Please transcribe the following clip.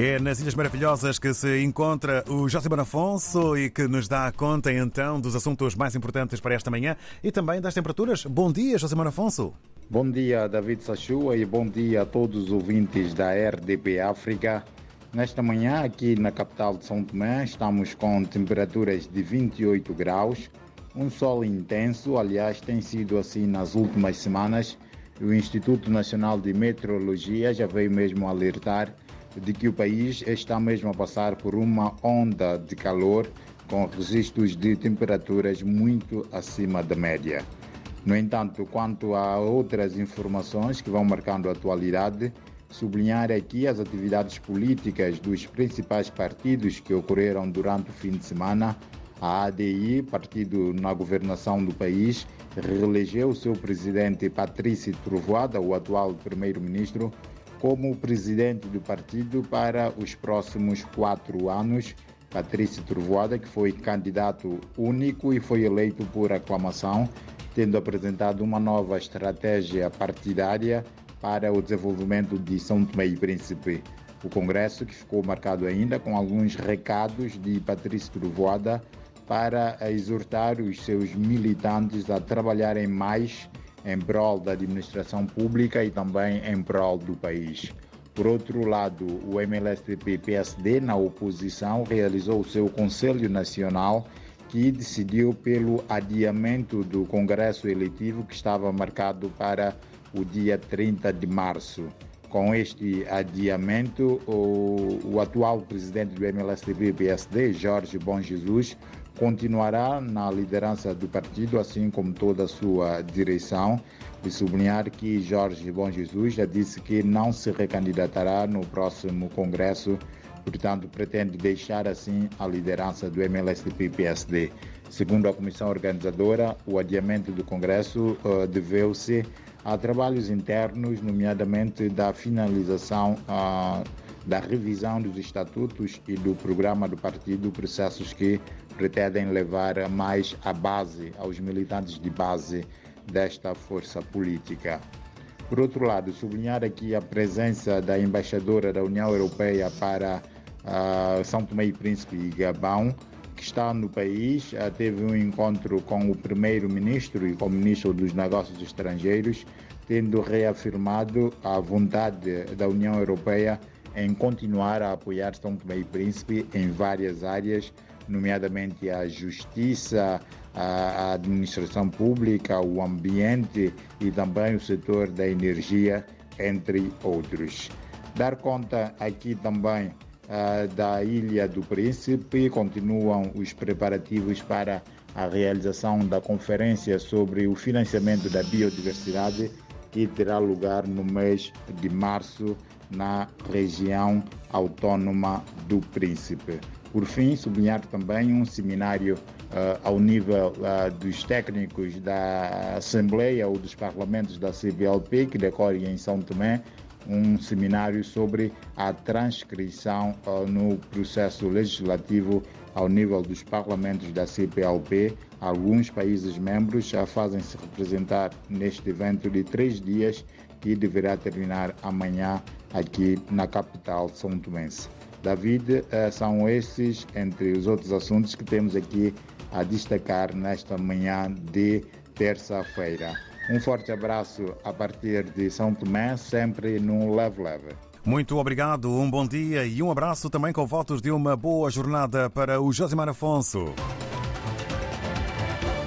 É nas Ilhas Maravilhosas que se encontra o Josimar Afonso e que nos dá conta então dos assuntos mais importantes para esta manhã e também das temperaturas. Bom dia, Josimar Afonso. Bom dia, David Sachua, e bom dia a todos os ouvintes da RDP África. Nesta manhã, aqui na capital de São Tomé, estamos com temperaturas de 28 graus, um sol intenso, aliás, tem sido assim nas últimas semanas. O Instituto Nacional de Meteorologia já veio mesmo alertar de que o país está mesmo a passar por uma onda de calor com registros de temperaturas muito acima da média. No entanto, quanto a outras informações que vão marcando a atualidade, sublinhar aqui as atividades políticas dos principais partidos que ocorreram durante o fim de semana. A ADI, partido na governação do país, reelegeu seu presidente Patrício Trovoada, o atual primeiro-ministro, como presidente do partido para os próximos quatro anos. Patrício Trovoada, que foi candidato único e foi eleito por aclamação, tendo apresentado uma nova estratégia partidária para o desenvolvimento de São Tomé e Príncipe. O Congresso, que ficou marcado ainda com alguns recados de Patrício Trovoada para exortar os seus militantes a trabalharem mais em prol da administração pública e também em prol do país. Por outro lado, o MLSTP-PSD, na oposição, realizou o seu Conselho Nacional que decidiu pelo adiamento do Congresso Eletivo que estava marcado para o dia 30 de março. Com este adiamento, o, o atual presidente do MLSTP-PSD, Jorge Bom Jesus, continuará na liderança do partido, assim como toda a sua direção. E sublinhar que Jorge Bom Jesus já disse que não se recandidatará no próximo Congresso, portanto, pretende deixar assim a liderança do MLSTP-PSD. Segundo a comissão organizadora, o adiamento do Congresso uh, deveu-se a trabalhos internos, nomeadamente da finalização uh, da revisão dos estatutos e do programa do partido, processos que pretendem levar mais a base, aos militantes de base desta força política. Por outro lado, sublinhar aqui a presença da embaixadora da União Europeia para uh, São Tomé e Príncipe e Gabão, que está no país, uh, teve um encontro com o primeiro-ministro e com o ministro dos Negócios Estrangeiros, tendo reafirmado a vontade da União Europeia em continuar a apoiar São Tomé e Príncipe em várias áreas, nomeadamente a justiça, a administração pública, o ambiente e também o setor da energia, entre outros. Dar conta aqui também uh, da Ilha do Príncipe, continuam os preparativos para a realização da conferência sobre o financiamento da biodiversidade, que terá lugar no mês de março na região autónoma do Príncipe. Por fim, sublinhar também um seminário uh, ao nível uh, dos técnicos da Assembleia ou dos parlamentos da CBLP, que decorre em São Tomé, um seminário sobre a transcrição uh, no processo legislativo ao nível dos parlamentos da CPLP. Alguns países membros já fazem-se representar neste evento de três dias que deverá terminar amanhã aqui na capital São Tomense. David, eh, são esses, entre os outros assuntos que temos aqui a destacar nesta manhã de terça-feira. Um forte abraço a partir de São Tomé, sempre num leve-leve. Muito obrigado, um bom dia e um abraço também com votos de uma boa jornada para o Josimar Afonso.